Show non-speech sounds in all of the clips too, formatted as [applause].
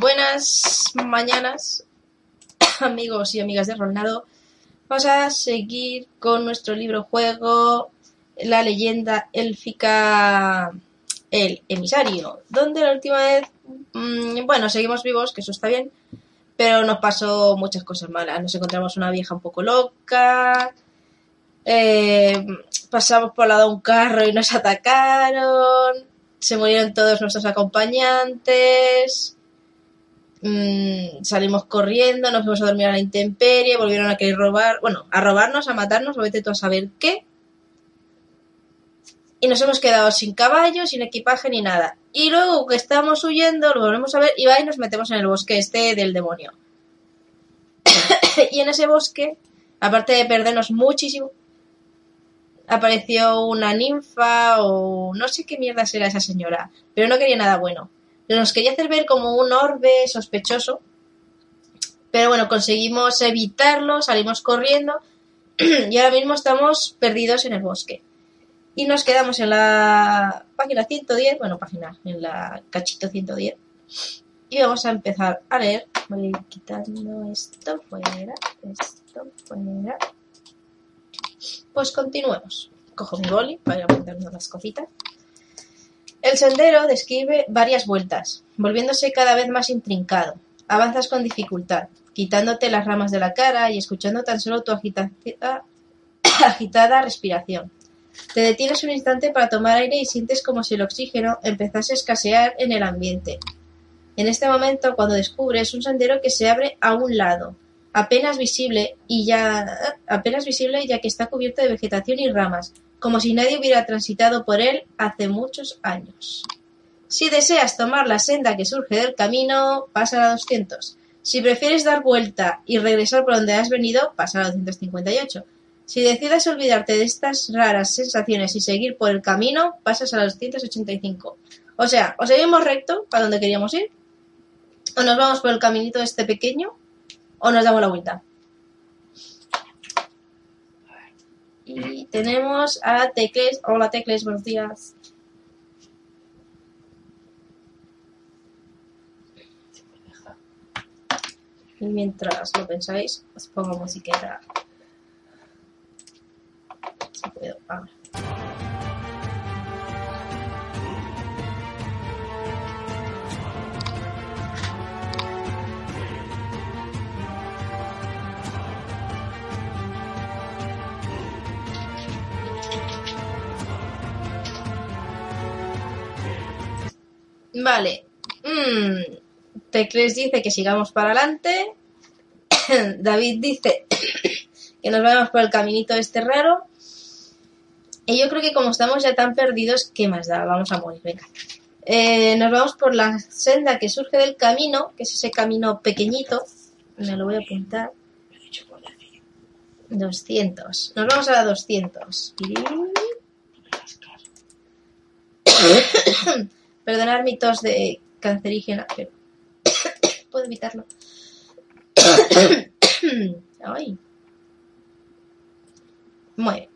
buenas mañanas, [coughs] amigos y amigas de Rolnado. Vamos a seguir con nuestro libro juego, la leyenda élfica El emisario, donde la última vez, mmm, bueno, seguimos vivos, que eso está bien, pero nos pasó muchas cosas malas. Nos encontramos una vieja un poco loca, eh, pasamos por al lado de un carro y nos [laughs] atacaron, se murieron todos nuestros acompañantes, mmm, salimos corriendo, nos fuimos a dormir a la intemperie, volvieron a querer robar, bueno, a robarnos, a matarnos, o vete tú a saber qué. Y nos hemos quedado sin caballo, sin equipaje ni nada. Y luego que estamos huyendo, lo volvemos a ver y va y nos metemos en el bosque este del demonio. [coughs] y en ese bosque, aparte de perdernos muchísimo, apareció una ninfa o no sé qué mierda será esa señora, pero no quería nada bueno. Nos quería hacer ver como un orbe sospechoso, pero bueno, conseguimos evitarlo, salimos corriendo [clears throat] y ahora mismo estamos perdidos en el bosque. Y nos quedamos en la página 110, bueno, página, en la cachito 110. Y vamos a empezar a leer. Voy a ir quitando esto fuera, esto fuera. Pues continuemos. Cojo mi boli para apuntarnos las cositas. El sendero describe varias vueltas, volviéndose cada vez más intrincado. Avanzas con dificultad, quitándote las ramas de la cara y escuchando tan solo tu agita [coughs] agitada respiración. Te detienes un instante para tomar aire y sientes como si el oxígeno empezase a escasear en el ambiente. En este momento, cuando descubres un sendero que se abre a un lado, apenas visible y ya apenas visible ya que está cubierto de vegetación y ramas, como si nadie hubiera transitado por él hace muchos años. Si deseas tomar la senda que surge del camino, pasa a la 200. Si prefieres dar vuelta y regresar por donde has venido, pasa a la 258. Si decides olvidarte de estas raras sensaciones y seguir por el camino, pasas a la 285. O sea, o seguimos recto para donde queríamos ir, o nos vamos por el caminito este pequeño, o nos damos la vuelta. Y tenemos a Tecles. Hola Tecles, buenos días. Y mientras lo pensáis, os pongo musiqueta. Si puedo, ahora. Vale. Mm. Tecles dice que sigamos para adelante. [coughs] David dice [coughs] que nos vayamos por el caminito este raro. Y yo creo que como estamos ya tan perdidos, ¿qué más da? Vamos a morir, venga. Eh, nos vamos por la senda que surge del camino, que es ese camino pequeñito. Me lo voy a apuntar. 200. Nos vamos a la 200. [coughs] Perdonar mi tos de cancerígena, pero [coughs] puedo evitarlo. [coughs] Ay. Muere.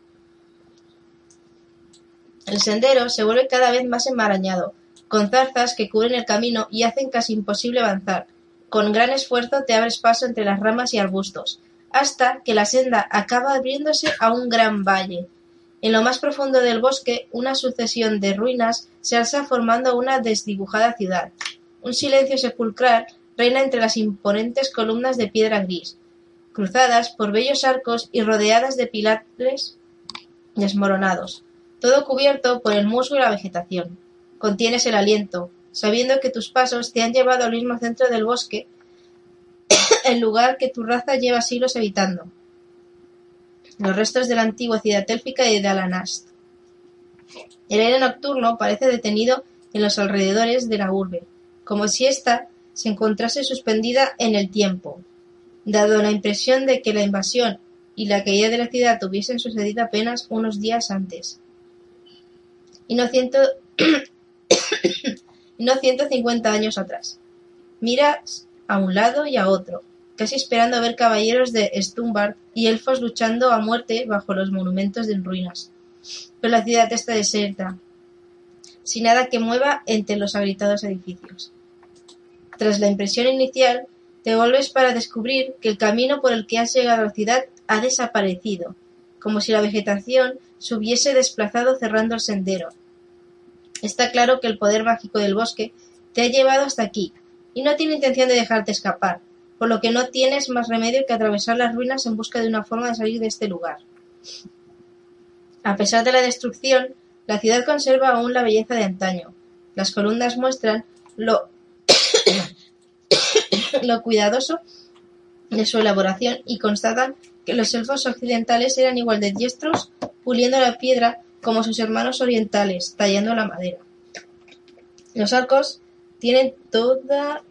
El sendero se vuelve cada vez más enmarañado, con zarzas que cubren el camino y hacen casi imposible avanzar. Con gran esfuerzo te abres paso entre las ramas y arbustos, hasta que la senda acaba abriéndose a un gran valle. En lo más profundo del bosque, una sucesión de ruinas se alza formando una desdibujada ciudad. Un silencio sepulcral reina entre las imponentes columnas de piedra gris, cruzadas por bellos arcos y rodeadas de pilares desmoronados, todo cubierto por el musgo y la vegetación. Contienes el aliento, sabiendo que tus pasos te han llevado al mismo centro del bosque, [coughs] el lugar que tu raza lleva siglos evitando. Los restos de la antigua ciudad élfica y de Alanast. El aire nocturno parece detenido en los alrededores de la urbe, como si ésta se encontrase suspendida en el tiempo, dado la impresión de que la invasión y la caída de la ciudad hubiesen sucedido apenas unos días antes. Y no, ciento... [coughs] y no 150 años atrás. Miras a un lado y a otro, casi esperando ver caballeros de Stumbard y elfos luchando a muerte bajo los monumentos en ruinas. Pero la ciudad está desierta, sin nada que mueva entre los habitados edificios. Tras la impresión inicial, te vuelves para descubrir que el camino por el que has llegado a la ciudad ha desaparecido, como si la vegetación se hubiese desplazado cerrando el sendero. Está claro que el poder mágico del bosque te ha llevado hasta aquí, y no tiene intención de dejarte escapar, por lo que no tienes más remedio que atravesar las ruinas en busca de una forma de salir de este lugar. A pesar de la destrucción, la ciudad conserva aún la belleza de antaño. Las columnas muestran lo, [coughs] lo cuidadoso de su elaboración y constatan que los elfos occidentales eran igual de diestros puliendo la piedra como sus hermanos orientales, tallando la madera. Los arcos tienen toda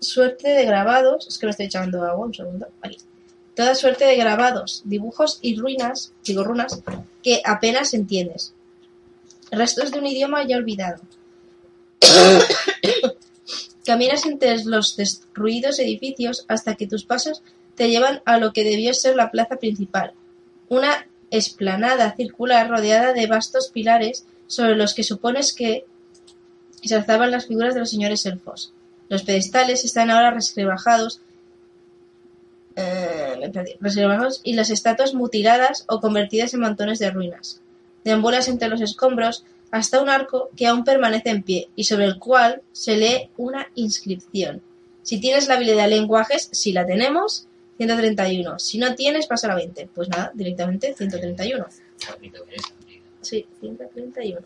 suerte de grabados, es que lo estoy echando agua, un segundo. Toda suerte de grabados, dibujos y ruinas, digo runas, que apenas entiendes. Restos de un idioma ya olvidado. [coughs] Caminas entre los destruidos edificios hasta que tus pasos te llevan a lo que debió ser la plaza principal, una explanada circular rodeada de vastos pilares sobre los que supones que se alzaban las figuras de los señores elfos. Los pedestales están ahora resquebrajados, eh, y las estatuas mutiladas o convertidas en montones de ruinas. Deambulas entre los escombros hasta un arco que aún permanece en pie y sobre el cual se lee una inscripción. Si tienes la habilidad de lenguajes, si la tenemos, 131. Si no tienes, pasa a la 20. Pues nada, directamente 131. Sí, 131.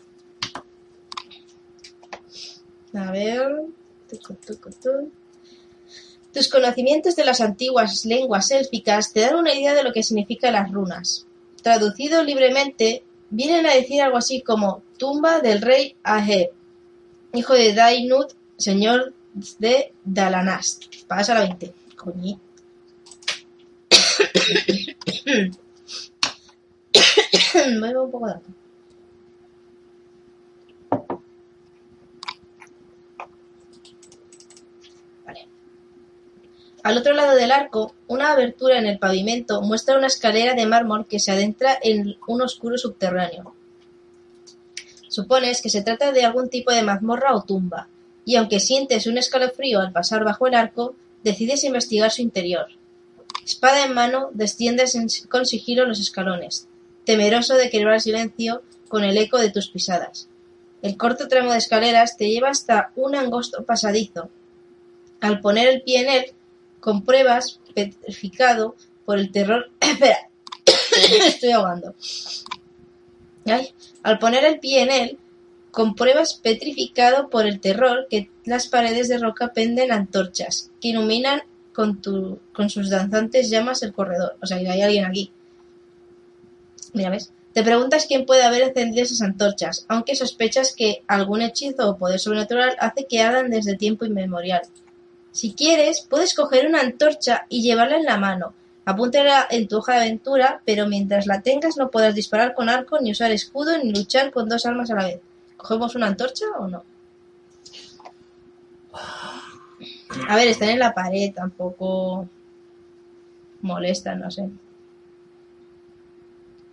A ver. Tus conocimientos de las antiguas lenguas élficas te dan una idea de lo que significan las runas. Traducido libremente, vienen a decir algo así como tumba del rey Aheb, hijo de Dainut, señor de Dalanast. Pasa la 20. Coñi. [coughs] Me un poco de agua. Vale. Al otro lado del arco, una abertura en el pavimento muestra una escalera de mármol que se adentra en un oscuro subterráneo. Supones que se trata de algún tipo de mazmorra o tumba, y aunque sientes un escalofrío al pasar bajo el arco, decides investigar su interior. Espada en mano, desciendes con sigilo los escalones, temeroso de quebrar el silencio con el eco de tus pisadas. El corto tramo de escaleras te lleva hasta un angosto pasadizo. Al poner el pie en él, compruebas, petrificado por el terror. [coughs] Espera, [coughs] estoy ahogando. Al poner el pie en él, compruebas petrificado por el terror que las paredes de roca penden antorchas que iluminan con, tu, con sus danzantes llamas el corredor. O sea, que hay alguien aquí. Mira, ¿ves? Te preguntas quién puede haber encendido esas antorchas, aunque sospechas que algún hechizo o poder sobrenatural hace que ardan desde tiempo inmemorial. Si quieres, puedes coger una antorcha y llevarla en la mano. Apúntala en tu hoja de aventura, pero mientras la tengas no podrás disparar con arco, ni usar escudo, ni luchar con dos armas a la vez. ¿Cogemos una antorcha o no? A ver, están en la pared, tampoco molestan, no sé.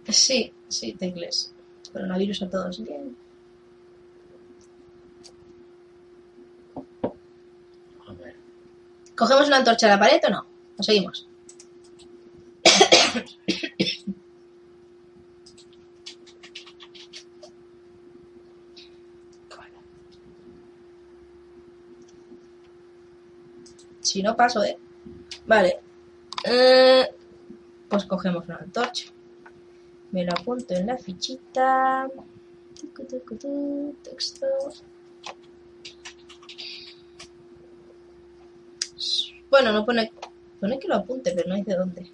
Sí, sí, tecles. Coronavirus a todos. Bien. A ver. ¿Cogemos una antorcha a la pared o no? ¿O seguimos? Si no paso, ¿eh? Vale. Eh, pues cogemos una antorcha. Me lo apunto en la fichita. Texto. Bueno, no pone. Pone que lo apunte, pero no dice dónde.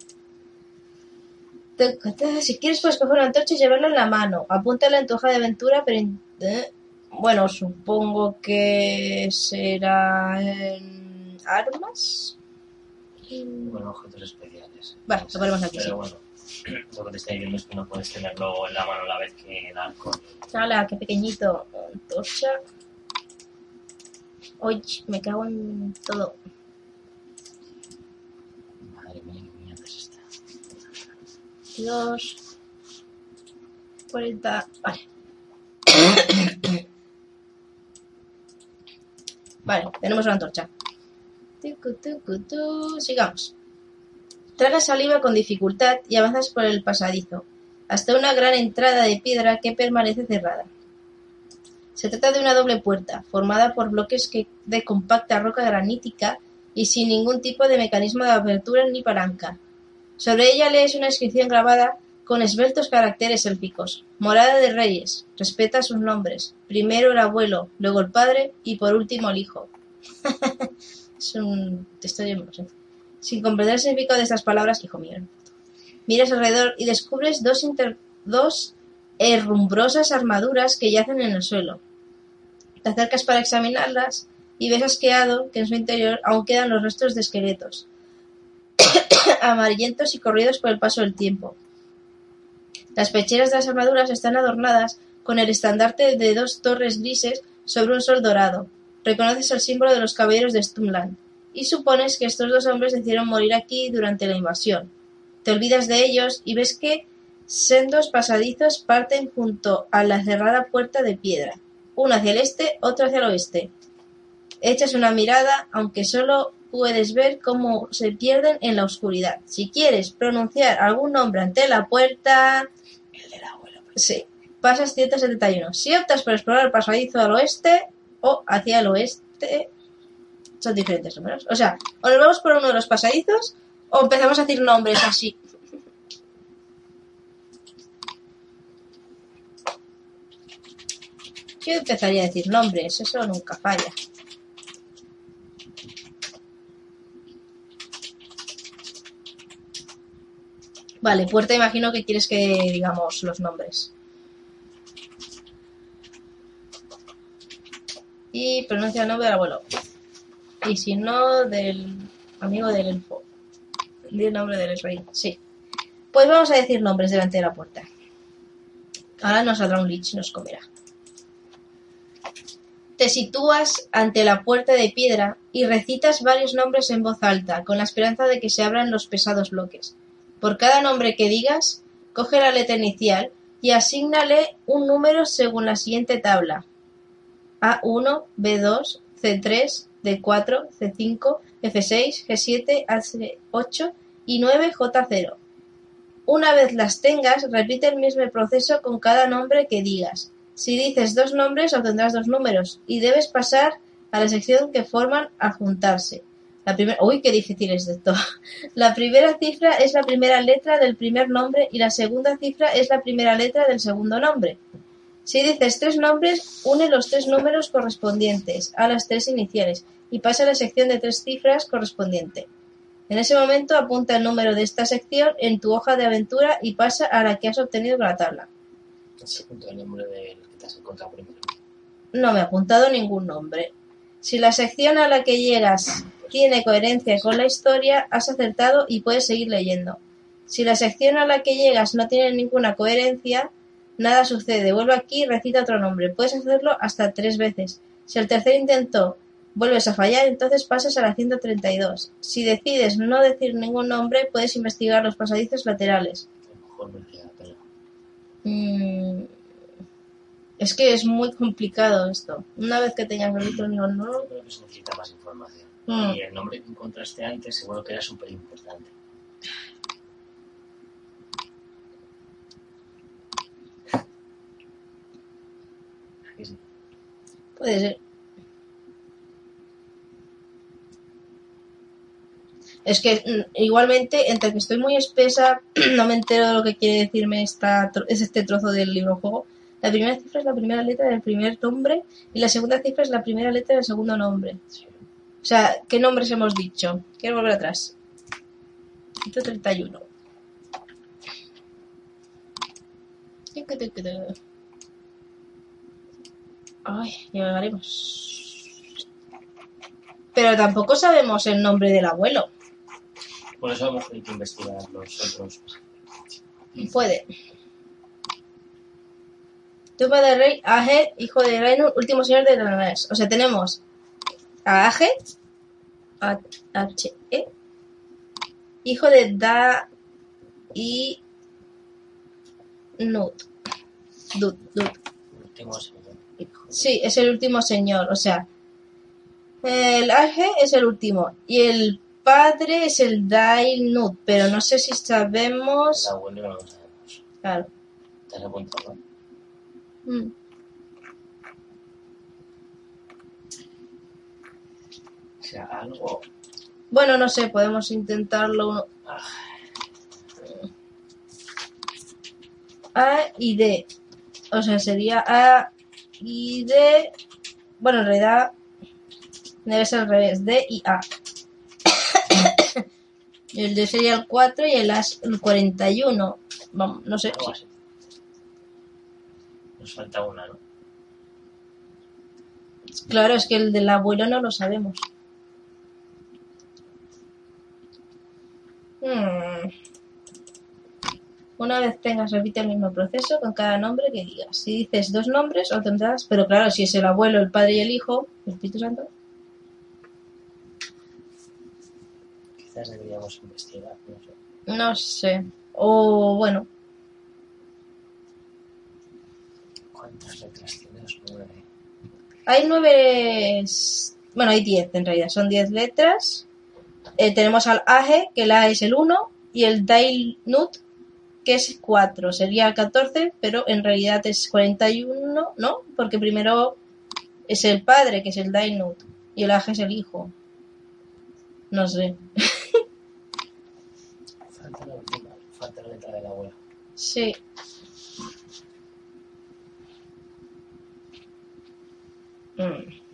Si quieres, puedes coger una antorcha y llevarla en la mano. Apúntala en tu hoja de aventura, pero. en- eh, Bueno, supongo que será en armas. Bueno, objetos especiales. Vale, lo ponemos aquí, Pero sí. bueno, lo que te estoy diciendo es que no puedes tenerlo en la mano a la vez que el arco. Hala, qué pequeñito. Antorcha. Uy, me cago en todo. Madre mía, qué mierda es esta. 22. 40. Vale. Vale, tenemos una antorcha. Sigamos. Tragas saliva con dificultad y avanzas por el pasadizo, hasta una gran entrada de piedra que permanece cerrada. Se trata de una doble puerta, formada por bloques que- de compacta roca granítica y sin ningún tipo de mecanismo de apertura ni palanca. Sobre ella lees una inscripción grabada con esbeltos caracteres élficos. Morada de reyes. Respeta sus nombres. Primero el abuelo, luego el padre y por último el hijo. [laughs] es un texto. Sin comprender el significado de estas palabras, hijo mío. Miras alrededor y descubres dos, inter- dos herrumbrosas armaduras que yacen en el suelo. Te acercas para examinarlas y ves asqueado que en su interior aún quedan los restos de esqueletos, [coughs] amarillentos y corridos por el paso del tiempo. Las pecheras de las armaduras están adornadas con el estandarte de dos torres grises sobre un sol dorado. Reconoces el símbolo de los caballeros de Stumland y supones que estos dos hombres decidieron morir aquí durante la invasión. Te olvidas de ellos y ves que sendos pasadizos parten junto a la cerrada puerta de piedra, uno hacia el este, otro hacia el oeste. Echas una mirada, aunque solo puedes ver cómo se pierden en la oscuridad. Si quieres pronunciar algún nombre ante la puerta, El del abuelo. sí, pasas 171. Si optas por explorar el pasadizo al oeste o hacia el oeste, son diferentes números. O sea, o nos vamos por uno de los pasadizos o empezamos a decir nombres así. Yo empezaría a decir nombres, eso nunca falla. Vale, puerta imagino que quieres que digamos los nombres. Y pronuncia el nombre del abuelo. Y si no, del amigo del elfo. Di el nombre del rey. Sí. Pues vamos a decir nombres delante de la puerta. Ahora nos saldrá un lich y nos comerá. Te sitúas ante la puerta de piedra y recitas varios nombres en voz alta, con la esperanza de que se abran los pesados bloques. Por cada nombre que digas, coge la letra inicial y asígnale un número según la siguiente tabla. A1, B2, C3, D4, C5, F6, G7, H8 y 9, J0. Una vez las tengas, repite el mismo proceso con cada nombre que digas. Si dices dos nombres, obtendrás dos números y debes pasar a la sección que forman al juntarse. La primera, uy, qué difícil es esto. [laughs] La primera cifra es la primera letra del primer nombre y la segunda cifra es la primera letra del segundo nombre. Si dices tres nombres, une los tres números correspondientes a las tres iniciales y pasa a la sección de tres cifras correspondiente. En ese momento apunta el número de esta sección en tu hoja de aventura y pasa a la que has obtenido con la tabla. Ese punto el nombre del que te has encontrado primero. No me ha apuntado ningún nombre. Si la sección a la que llegas tiene coherencia con la historia, has acertado y puedes seguir leyendo. Si la sección a la que llegas no tiene ninguna coherencia, nada sucede. Vuelve aquí y recita otro nombre. Puedes hacerlo hasta tres veces. Si al tercer intento vuelves a fallar, entonces pasas a la 132. Si decides no decir ningún nombre, puedes investigar los pasadizos laterales. Mm, Es que es muy complicado esto. Una vez que tengas el necesita más información. Mm. Y el nombre que encontraste antes seguro que era súper importante. Puede ser. Es que mm, igualmente, entre que estoy muy espesa, [clears throat] no me entero de lo que quiere decirme esta, es este trozo del libro juego. La primera cifra es la primera letra del primer nombre y la segunda cifra es la primera letra del segundo nombre. Sí. O sea, ¿qué nombres hemos dicho? Quiero volver atrás. 131. Ay, llegaremos. Pero tampoco sabemos el nombre del abuelo. Por eso a lo mejor hay que investigar los otros. Puede. Del rey Age, hijo de Rainur, último señor de Dananés. O sea, tenemos a Age, A- H-E, hijo de Da y Nut. Dut, Dut. Sí, es el último señor, o sea. El Age es el último. Y el padre es el Dailnud. Pero no sé si sabemos. El abuelo no lo sabemos. Claro. ¿Te has apuntado? Mm. Sea, algo. Bueno, no sé, podemos intentarlo. A y D. O sea, sería A y D. Bueno, en realidad debe ser al revés. D y A. [coughs] El D sería el 4 y el A es el 41. Vamos, no sé. Nos falta una, ¿no? Claro, es que el del abuelo no lo sabemos. Hmm. Una vez tengas, repite el mismo proceso con cada nombre que digas. Si dices dos nombres, obtendrás. Pero claro, si es el abuelo, el padre y el hijo, el Espíritu Santo. Quizás deberíamos investigar, no sé. No sé. O bueno, ¿Cuántas letras tiene? Nueve. hay nueve. Bueno, hay diez en realidad. Son diez letras. Eh, tenemos al Age, que el A es el 1, y el Dailnut, que es 4. Sería 14, pero en realidad es 41, ¿no? Porque primero es el padre, que es el Dailnut, y el Age es el hijo. No sé. Falta la última. Falta la letra abuelo. Sí. Mm.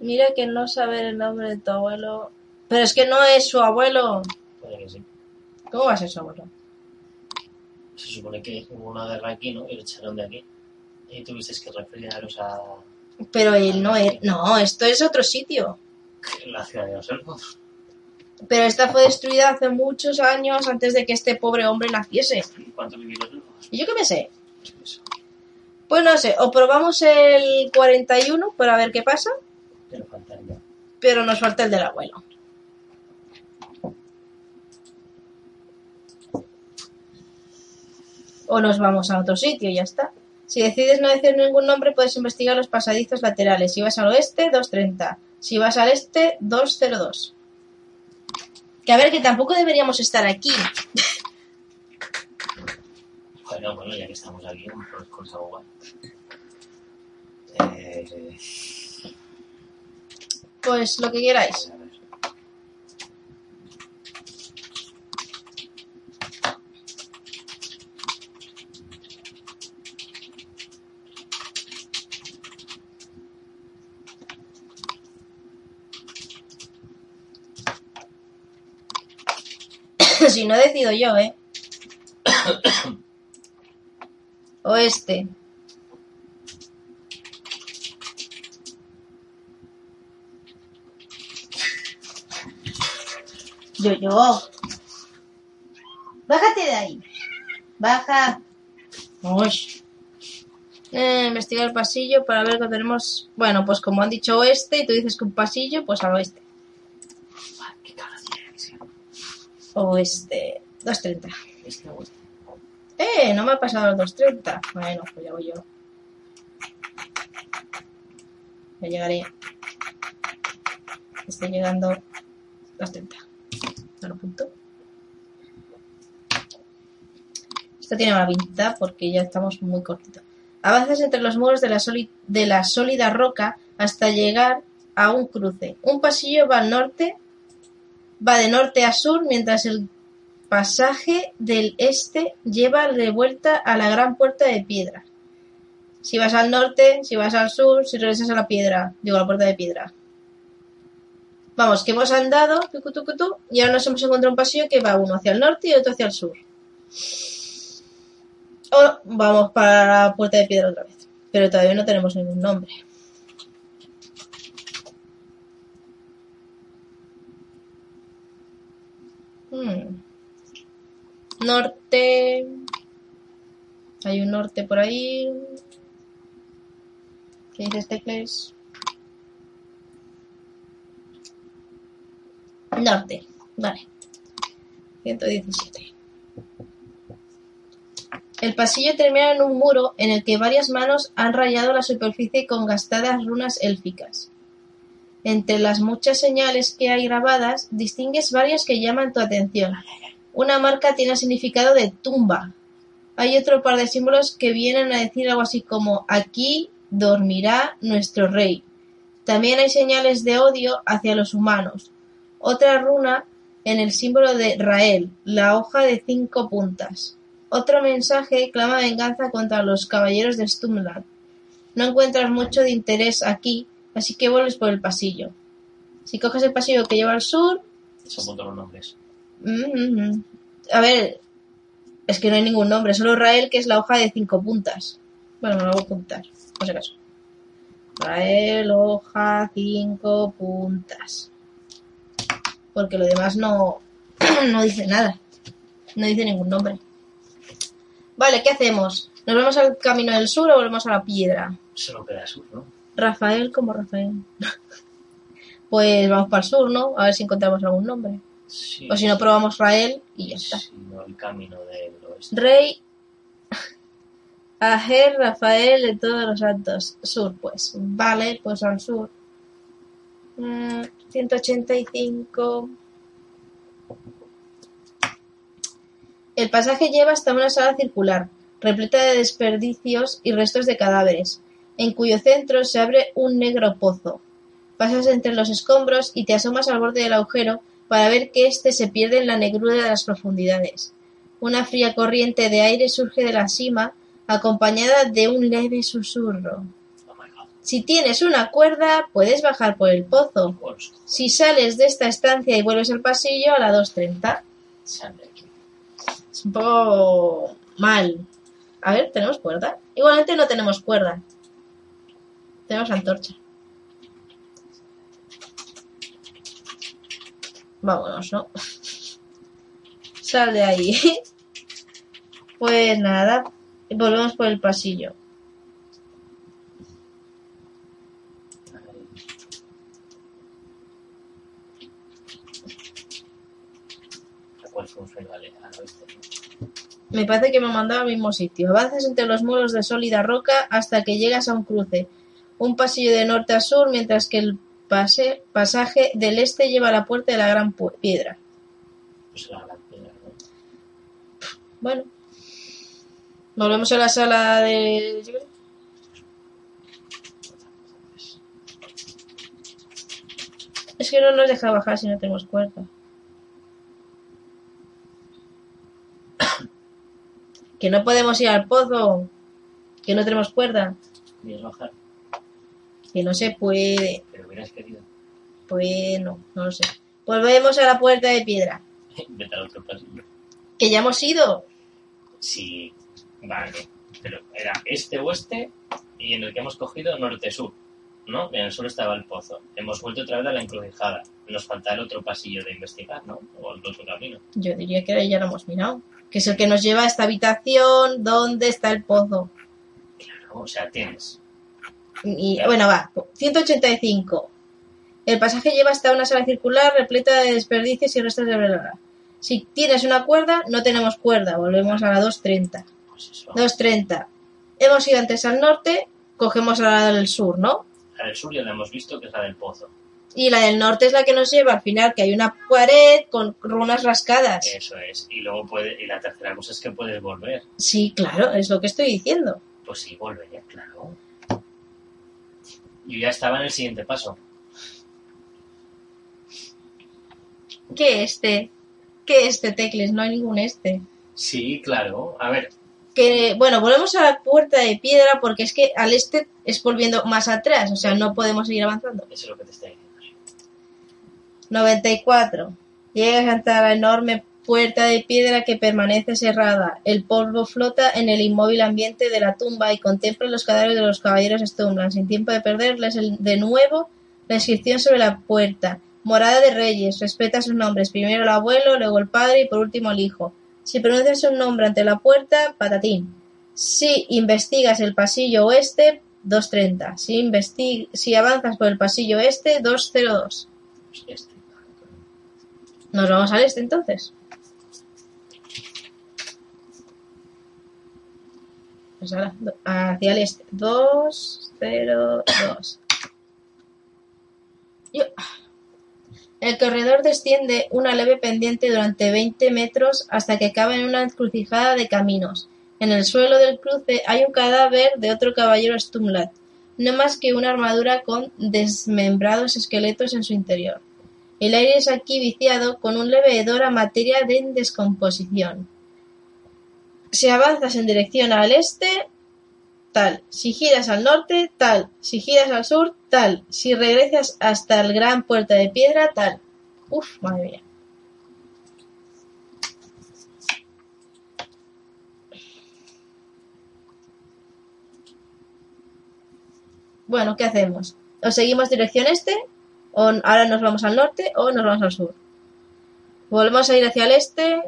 Mira que no saber el nombre de tu abuelo. Pero es que no es su abuelo. Puede que sí. ¿Cómo va a ser su abuelo? Se supone que hubo una guerra aquí, ¿no? Y lo echaron de aquí. Y tuviste que refrigeraros a Pero él no es. No, esto es otro sitio. la ciudad de los elfos. Pero esta fue destruida hace muchos años antes de que este pobre hombre naciese. ¿Y cuánto vivieron los? ¿Y yo qué me sé? Pues no sé, o probamos el 41 para ver qué pasa, Pero nos falta el del abuelo. O nos vamos a otro sitio y ya está. Si decides no decir ningún nombre, puedes investigar los pasadizos laterales. Si vas al oeste, 230. Si vas al este, 202. Que a ver, que tampoco deberíamos estar aquí. Bueno, bueno, ya que estamos aquí, pues con boba. Eh, Pues lo que queráis. [coughs] si no decido yo, ¿eh? [coughs] Oeste. Yo, yo. Bájate de ahí. Baja. Uy. Eh, investigar el pasillo para ver que tenemos. Bueno, pues como han dicho oeste y tú dices que un pasillo, pues al oeste. Ah, qué cara. Oeste. 230. Este. Eh, no me ha pasado los 230. Bueno, pues ya voy yo. Ya llegaré. Estoy llegando 230. No tiene mala pinta porque ya estamos muy cortitos. Avanzas entre los muros de la, soli- de la sólida roca hasta llegar a un cruce. Un pasillo va al norte, va de norte a sur, mientras el pasaje del este lleva de vuelta a la gran puerta de piedra. Si vas al norte, si vas al sur, si regresas a la piedra, digo a la puerta de piedra. Vamos, que hemos andado, y ahora nos hemos encontrado un pasillo que va uno hacia el norte y otro hacia el sur. O vamos para la puerta de piedra otra vez. Pero todavía no tenemos ningún nombre. Hmm. Norte. Hay un norte por ahí. ¿Qué dices, Tecles? Norte. Vale. 117. El pasillo termina en un muro en el que varias manos han rayado la superficie con gastadas runas élficas. Entre las muchas señales que hay grabadas, distingues varias que llaman tu atención. Una marca tiene el significado de tumba. Hay otro par de símbolos que vienen a decir algo así como aquí dormirá nuestro rey. También hay señales de odio hacia los humanos. Otra runa en el símbolo de Rael, la hoja de cinco puntas. Otro mensaje clama venganza contra los caballeros de Stumland. No encuentras mucho de interés aquí, así que vuelves por el pasillo. Si coges el pasillo que lleva al sur... Son todos los nombres. mm, a ver, es que no hay ningún nombre, solo Rael, que es la hoja de cinco puntas. Bueno, me lo voy a apuntar, por si acaso. Rael, hoja, cinco puntas. Porque lo demás no, [clears throat] no dice nada. No dice ningún nombre. Vale, ¿qué hacemos? ¿Nos vamos al camino del sur o volvemos a la piedra? Solo queda sur, ¿no? Rafael como Rafael. [laughs] pues vamos para el sur, ¿no? A ver si encontramos algún nombre. Sí, O si no, sí. probamos Rael y ya está. Sí, no, el camino del oeste. Rey [laughs] Ajer Rafael de todos los santos. Sur, pues. Vale, pues al sur. Mm, 185. El pasaje lleva hasta una sala circular, repleta de desperdicios y restos de cadáveres, en cuyo centro se abre un negro pozo. Pasas entre los escombros y te asomas al borde del agujero para ver que éste se pierde en la negrura de las profundidades. Una fría corriente de aire surge de la cima, acompañada de un leve susurro. Si tienes una cuerda, puedes bajar por el pozo. Si sales de esta estancia y vuelves al pasillo, a la 2.30. sal de aquí. Es un poco mal. A ver, ¿tenemos cuerda? Igualmente no tenemos cuerda. Tenemos antorcha. Vámonos, ¿no? [laughs] Sal de ahí. [laughs] Pues nada, volvemos por el pasillo. ¿A cuál fue un sueño al, al oeste? ¿no? Me parece que me mandaba al mismo sitio. Avanzas entre los muros de sólida roca hasta que llegas a un cruce. Un pasillo de norte a sur, mientras que el pase- pasaje del este lleva a la puerta de la gran piedra. Pues la gran piedra, ¿no? Bueno. Volvemos a la sala de... Es que no nos deja bajar si no tenemos cuerda. Que no podemos ir al pozo. Que no tenemos cuerda. ¿Querías bajar? Que no se puede. Pero hubieras querido. Pues no, no lo sé. Volvemos a la puerta de piedra. [laughs] Vete al otro pasillo. Que ya hemos ido. Sí, vale. Pero era este-oeste y en el que hemos cogido norte-sur. ¿No? En el sur estaba el pozo. Hemos vuelto otra vez a la encrucijada. Nos falta el otro pasillo de investigar, ¿no? O el otro camino. Yo diría que ya lo hemos mirado. Que es el que nos lleva a esta habitación donde está el pozo. Claro, o sea, tienes. Y bueno, va. 185. El pasaje lleva hasta una sala circular repleta de desperdicios y restos de velada. Si tienes una cuerda, no tenemos cuerda. Volvemos a la 230. Pues eso. 230. Hemos ido antes al norte, cogemos a la del sur, ¿no? La del sur ya la hemos visto, que es la del pozo. Y la del norte es la que nos lleva al final, que hay una pared con runas rascadas. Eso es. Y luego puede, y la tercera cosa es que puedes volver. Sí, claro, es lo que estoy diciendo. Pues sí, volvería, claro. Yo ya estaba en el siguiente paso. ¿Qué este? ¿Qué este, Tecles? No hay ningún este. Sí, claro. A ver, Que, bueno, volvemos a la puerta de piedra porque es que al este es volviendo más atrás, o sea, no podemos seguir avanzando. eso es lo que te está diciendo. 94. Llegas hasta la enorme puerta de piedra que permanece cerrada. El polvo flota en el inmóvil ambiente de la tumba y contempla los cadáveres de los caballeros Stumland. Sin tiempo de perderles de nuevo la inscripción sobre la puerta. Morada de reyes. Respeta sus nombres. Primero el abuelo, luego el padre y por último el hijo. Si pronuncias un nombre ante la puerta, patatín. Si investigas el pasillo oeste, 230. Si, si avanzas por el pasillo este, 202. Pues este. Nos vamos al este entonces. Pues ahora, hacia el este. 2, 0, 2. El corredor desciende una leve pendiente durante 20 metros hasta que acaba en una encrucijada de caminos. En el suelo del cruce hay un cadáver de otro caballero Stumlat, no más que una armadura con desmembrados esqueletos en su interior. El aire es aquí viciado con un leve a materia en descomposición. Si avanzas en dirección al este, tal. Si giras al norte, tal. Si giras al sur, tal. Si regresas hasta el gran puerta de piedra, tal. Uf, madre mía. Bueno, ¿qué hacemos? ¿O seguimos dirección este? ¿O ahora nos vamos al norte? ¿O nos vamos al sur? Volvemos a ir hacia el este.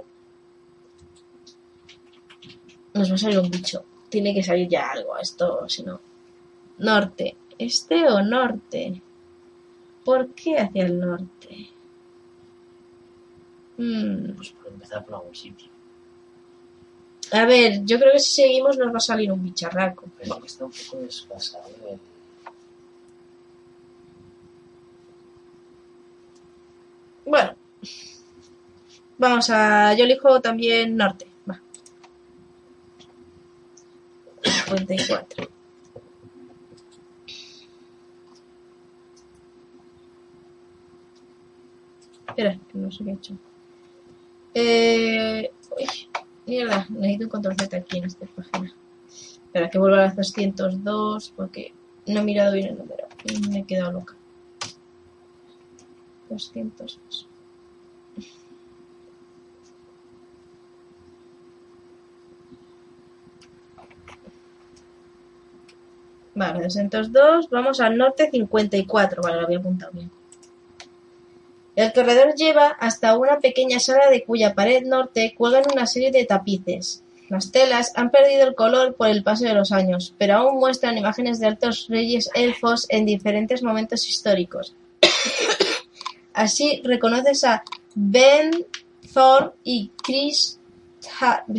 Nos va a salir un bicho. Tiene que salir ya algo esto, si no. Norte. ¿Este o norte? ¿Por qué hacia el norte? Hmm, Pues por empezar por algún sitio. A ver, yo creo que si seguimos nos va a salir un bicharraco. Pero es que está un poco desfasado. el- Bueno. Vamos a... Yo elijo también norte. Va. 54. Espera, que no sé qué he hecho. Eh... Uy, mierda, necesito un control Z aquí en esta página. Espera, que vuelva a las 202 porque no he mirado bien el número me he quedado loca. 202. Vale, 202, vamos al norte 54, vale, lo había apuntado bien. El corredor lleva hasta una pequeña sala de cuya pared norte cuelgan una serie de tapices. Las telas han perdido el color por el paso de los años, pero aún muestran imágenes de altos reyes elfos en diferentes momentos históricos. Así reconoces a Ben, Thor y Chris,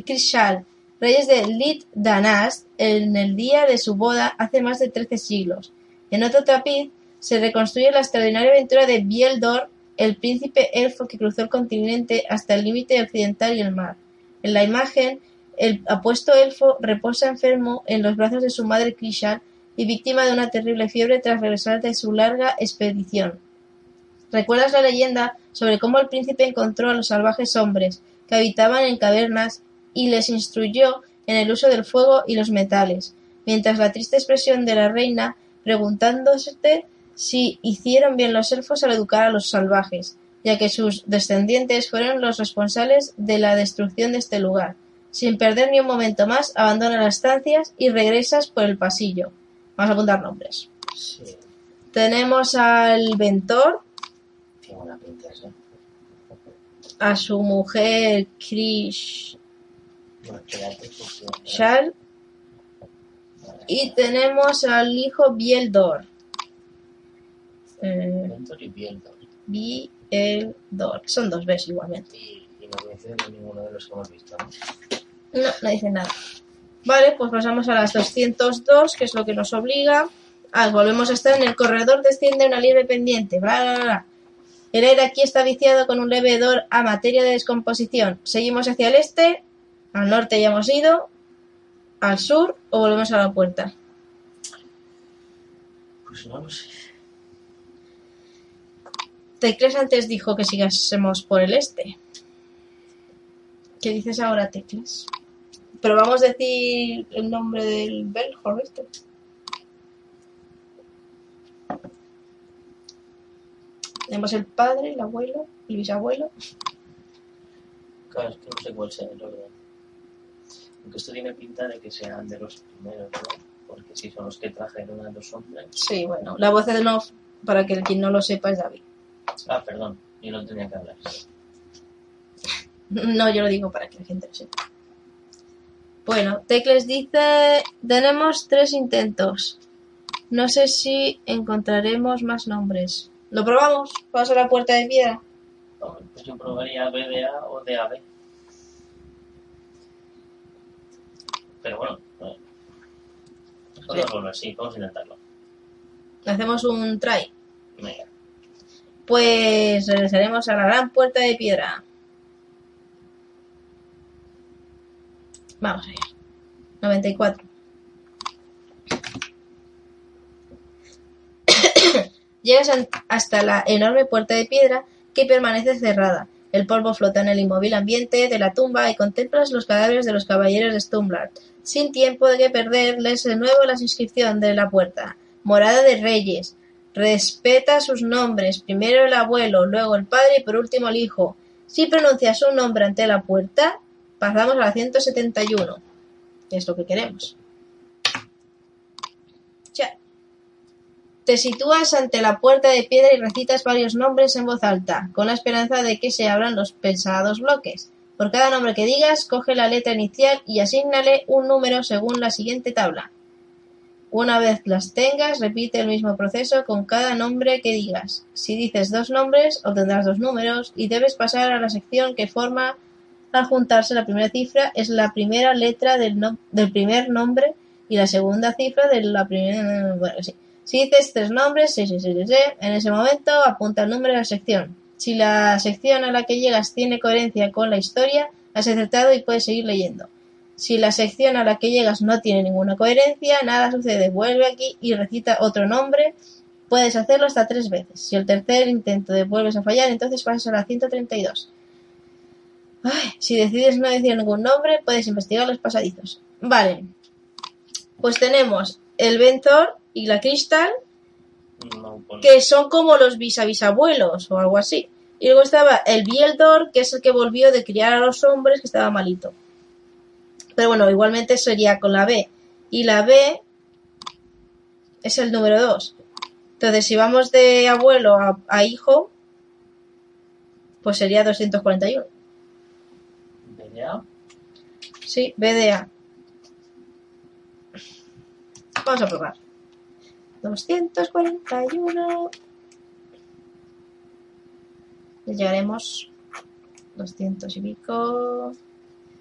Chris Shal, reyes de Lid Danast, en el día de su boda hace más de 13 siglos. En otro tapiz se reconstruye la extraordinaria aventura de Bieldor, el príncipe elfo que cruzó el continente hasta el límite occidental y el mar. En la imagen, el apuesto elfo reposa enfermo en los brazos de su madre Krishal y víctima de una terrible fiebre tras regresar de su larga expedición. ¿Recuerdas la leyenda sobre cómo el príncipe encontró a los salvajes hombres que habitaban en cavernas y les instruyó en el uso del fuego y los metales, mientras la triste expresión de la reina preguntándose si hicieron bien los elfos al educar a los salvajes, ya que sus descendientes fueron los responsables de la destrucción de este lugar. Sin perder ni un momento más, abandona las estancias y regresas por el pasillo. Vamos a apuntar nombres. Sí, Tenemos al Ventor, tiene una pinta esa. A su mujer Krish. Shal y tenemos al hijo Bieldor. Eh, Bieldor. Son dos veces igualmente. Y, no con ninguno de los que hemos visto. No, no dice nada. Vale, pues pasamos a las 202, que es lo que nos obliga. Ah, volvemos a estar en el corredor, desciende una libre pendiente. Bla, bla, bla. El aire aquí está viciado con un leve hedor a materia de descomposición. Seguimos hacia el este, al norte ya hemos ido, al sur o volvemos a la puerta. Pues sé. Tecles antes dijo que sigásemos por el este. ¿Qué dices ahora, Tecles? Pero vamos a decir el nombre del Belhor este. Tenemos el padre, el abuelo, el bisabuelo. Claro, es que no sé cuál sea el orden. Aunque esto tiene pinta de que sean de los primeros, ¿no? Porque si son los que trajeron a los hombres. Sí, bueno, la voz de Nof, para que quien no lo sepa, es David. Ah, perdón, yo no tenía que hablar. No, yo lo digo para que la gente lo sepa. Bueno, Tecles dice, tenemos tres intentos. No sé si encontraremos más nombres. ¿Lo probamos? ¿Vamos a la puerta de piedra? Pues yo probaría BDA o DAB. Pero bueno, eh, Podemos volver, Pues sí, vamos a intentarlo. Hacemos un try. Venga. Pues regresaremos a la gran puerta de piedra. Vamos a ver. 94. Llegas hasta la enorme puerta de piedra que permanece cerrada. El polvo flota en el inmóvil ambiente de la tumba y contemplas los cadáveres de los caballeros de Stumblard. Sin tiempo de que perder, lees de nuevo la inscripción de la puerta. Morada de Reyes. Respeta sus nombres, primero el abuelo, luego el padre y por último el hijo. Si pronuncias un nombre ante la puerta, pasamos a la 171. que Es lo que queremos. Ya. Te sitúas ante la puerta de piedra y recitas varios nombres en voz alta, con la esperanza de que se abran los pesados bloques. Por cada nombre que digas, coge la letra inicial y asígnale un número según la siguiente tabla. Una vez las tengas, repite el mismo proceso con cada nombre que digas. Si dices dos nombres, obtendrás dos números y debes pasar a la sección que forma al juntarse la primera cifra es la primera letra del, no- del primer nombre y la segunda cifra de la primera... Bueno, sí. Si dices tres nombres, sí, sí, sí, en ese momento apunta el número de la sección. Si la sección a la que llegas tiene coherencia con la historia, has acertado y puedes seguir leyendo. Si la sección a la que llegas no tiene ninguna coherencia, nada sucede. Vuelve aquí y recita otro nombre. Puedes hacerlo hasta tres veces. Si el tercer intento de vuelves a fallar, entonces pasas a la 132. Ay, si decides no decir ningún nombre, puedes investigar los pasadizos. Vale. Pues tenemos el Ventor y la Crystal, No pone- que son como los bisabisabuelos o algo así. Y luego estaba el Bieldor, que es el que volvió de criar a los hombres, que estaba malito. Pero bueno, igualmente sería con la B. Y la B es el número 2. Entonces, si vamos de abuelo a, a hijo, pues sería 241. ¿Venía? Sí, BDA. Vamos a probar. 241. Ya Llegaremos 200 y pico.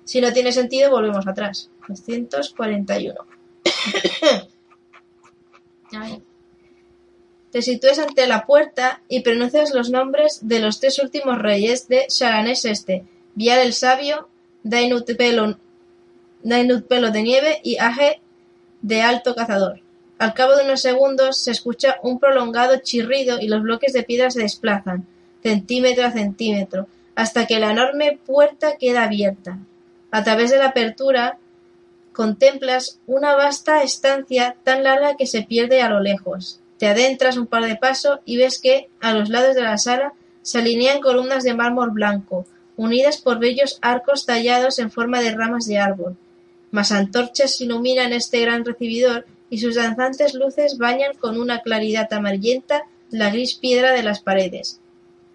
Si no tiene sentido, volvemos atrás. 241. [coughs] Ay. Te sitúes ante la puerta y pronuncias los nombres de los tres últimos reyes de Sharanés Este, Vial el Sabio, Dainut Pelo, Dainut Pelo de Nieve y Age de Alto Cazador. Al cabo de unos segundos se escucha un prolongado chirrido y los bloques de piedra se desplazan, centímetro a centímetro, hasta que la enorme puerta queda abierta. A través de la apertura contemplas una vasta estancia tan larga que se pierde a lo lejos. Te adentras un par de pasos y ves que, a los lados de la sala, se alinean columnas de mármol blanco, unidas por bellos arcos tallados en forma de ramas de árbol. Más antorchas iluminan este gran recibidor y sus danzantes luces bañan con una claridad amarillenta la gris piedra de las paredes.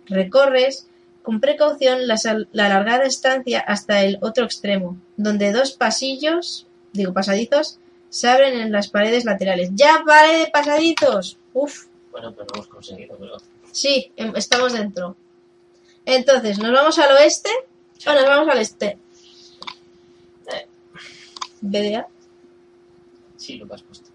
Recorres con precaución la, la alargada estancia hasta el otro extremo, donde dos pasillos, digo pasadizos, se abren en las paredes laterales. ¡Ya vale de pasadizos! ¡Uf! Bueno, pero hemos conseguido, pero... Sí, em- estamos dentro. Entonces, ¿nos vamos al oeste o nos vamos al este? Eh, BDA. Sí, lo que has puesto.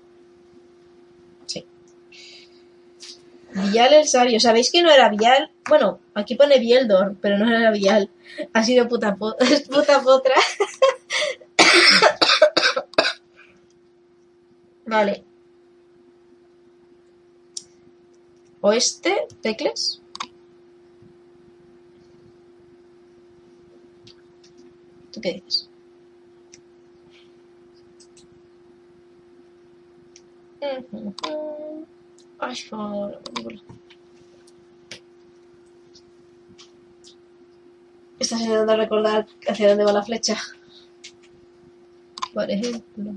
Vial el sabio. ¿Sabéis que no era Vial? Bueno, aquí pone Bieldor, pero no era Vial. Ha sido puta, po- [laughs] puta potra. vale. Oeste, tecles. ¿Tú qué dices? Ay, por la mandíbula. Estás intentando recordar hacia dónde va la flecha. Por ejemplo.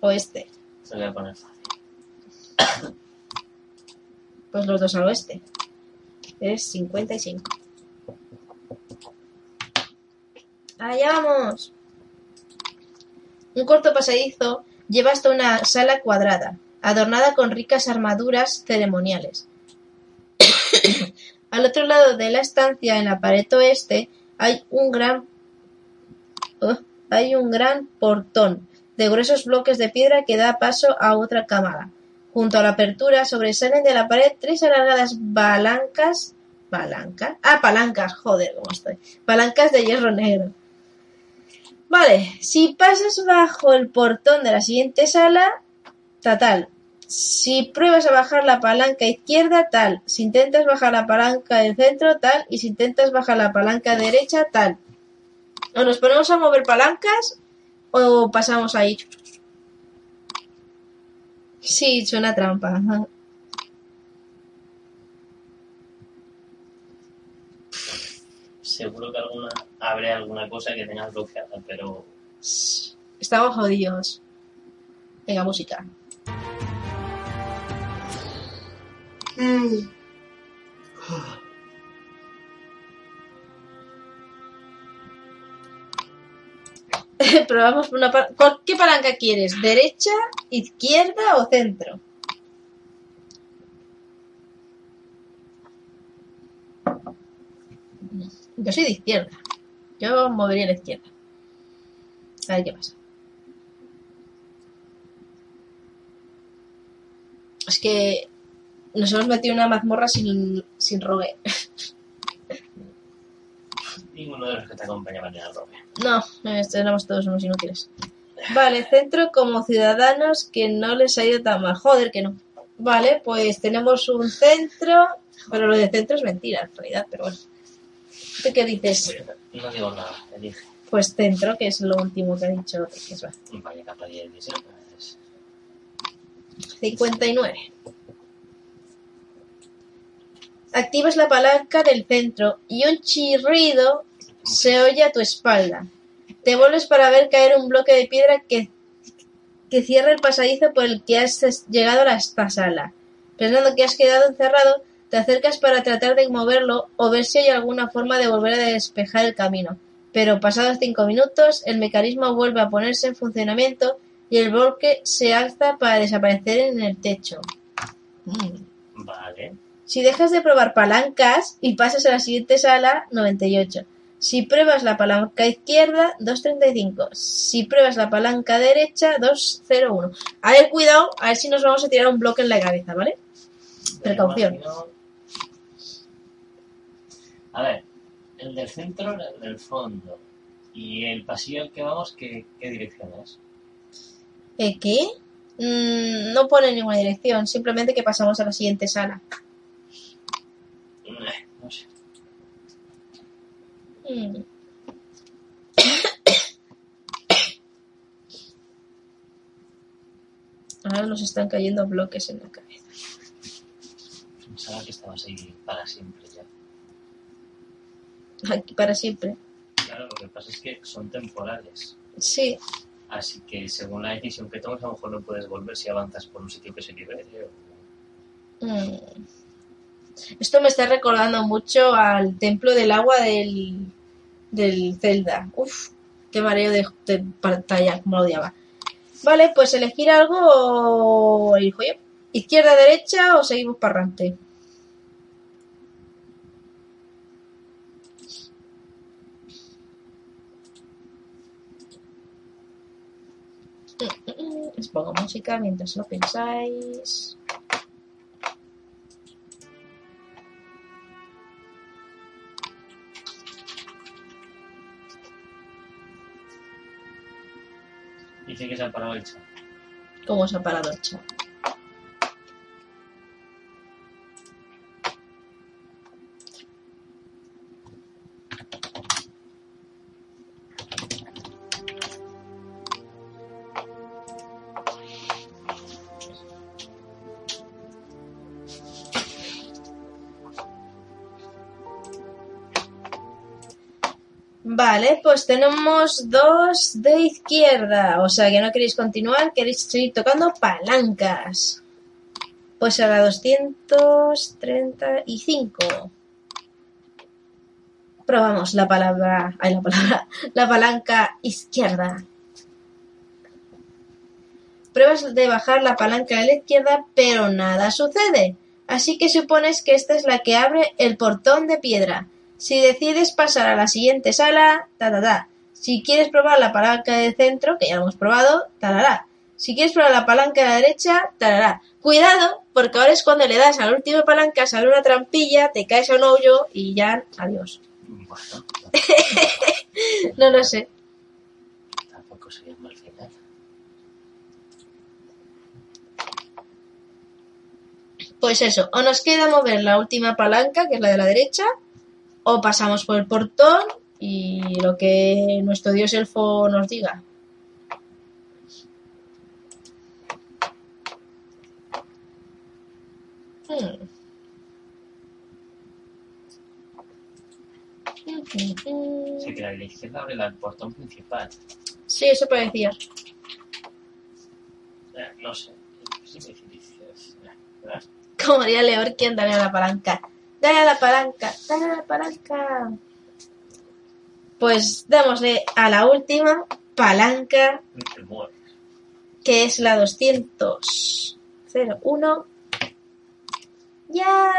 Oeste. Se lo voy a poner fácil. [coughs] Pues los dos al oeste. Es 55. Allá vamos. Un corto pasadizo lleva hasta una sala cuadrada, adornada con ricas armaduras ceremoniales. [coughs] Al otro lado de la estancia, en la pared oeste, hay un gran uh, hay un gran portón de gruesos bloques de piedra que da paso a otra cámara. Junto a la apertura sobresalen de la pared tres alargadas. ¿Palancas? Ah, joder, cómo estoy. Palancas de hierro negro. Vale, si pasas bajo el portón de la siguiente sala, tal. Si pruebas a bajar la palanca izquierda, tal. Si intentas bajar la palanca del centro, tal. Y si intentas bajar la palanca derecha, tal. O nos ponemos a mover palancas o pasamos ahí. Sí, suena trampa. Seguro que alguna abre alguna cosa que tengas bloqueada, pero Estamos jodidos. Venga, música. [laughs] Probamos por una pa- ¿Cuál- ¿Qué palanca quieres? ¿Derecha, izquierda o centro? Yo soy de izquierda. Yo movería a la izquierda. A ver qué pasa. Es que nos hemos metido en una mazmorra sin, sin rogue. ninguno de los que te acompañaban era Robin. No, éramos todos unos inútiles. Vale, centro como ciudadanos que no les ha ido tan mal. Joder, que no. Vale, pues tenemos un centro, pero lo de centro es mentira en realidad, pero bueno. ¿Tú qué dices? No digo nada, elige. Pues centro, que es lo último que ha dicho. Que es, de diseño. pues, 59. Activas la palanca del centro y un chirrido se oye a tu espalda. Te vuelves para ver caer un bloque de piedra que, que cierra el pasadizo por el que has llegado a esta sala. Pensando que has quedado encerrado, te acercas para tratar de moverlo o ver si hay alguna forma de volver a despejar el camino. Pero pasados cinco minutos, el mecanismo vuelve a ponerse en funcionamiento y el bloque se alza para desaparecer en el techo. Mm. Vale. Si dejas de probar palancas y pasas a la siguiente sala, 98. Si pruebas la palanca izquierda, 235. Si pruebas la palanca derecha, 201. A ver, cuidado, a ver si nos vamos a tirar un bloque en la cabeza, ¿vale? Precaución. Imagino- A ver, el del centro, el del fondo. Y el pasillo al que vamos, ¿qué, qué dirección es? ¿Eh, ¿Qué? Mm, no pone ninguna dirección, simplemente que pasamos a la siguiente sala. Eh, No sé. Mm. Ahora nos están cayendo bloques en la cabeza. Pensaba que estabas ahí para siempre. Aquí para siempre. Claro, lo que pasa es que son temporales. Sí, Así que según la decisión que tomes, a lo mejor no puedes volver si avanzas por un sitio que se libere. o- Mm. Esto me está recordando mucho al templo del agua del, del Zelda. Uf, qué mareo de, de pantalla, como lo odiaba. Vale, pues elegir algo o elijo yo. Izquierda, derecha o seguimos para adelante. Mm, mm, mm. Les pongo música mientras lo pensáis. Dice que se ha parado el chat. ¿Cómo se ha parado el chat? Pues tenemos dos de izquierda. O sea que no queréis continuar, queréis seguir tocando palancas. Pues a la 235. Probamos la palabra. Ay, la palabra. [laughs] La palanca izquierda. Pruebas de bajar la palanca de la izquierda, pero nada sucede. Así que supones que esta es la que abre el portón de piedra. Si decides pasar a la siguiente sala, ta ta ta. Si quieres probar la palanca del centro, que ya lo hemos probado, tarará. Si quieres probar la palanca de la derecha, tarará. Cuidado, porque ahora es cuando le das a la última palanca, sale una trampilla, te caes a un hoyo y ya, adiós. Bueno, [laughs] No lo sé. tampoco sería un mal final. Pues eso, o nos queda mover la última palanca, que es la de la derecha, o pasamos por el portón y lo que nuestro dios elfo nos diga. Hmm. Sí, que la de la izquierda abre el portón principal. Sí, eso parecía. Eh, no sé. Sí, ¿verdad? Como diría Leorquian, dale a la palanca. Dale la palanca, dale la palanca. Pues dámosle a la última palanca, que es la 201. Ya.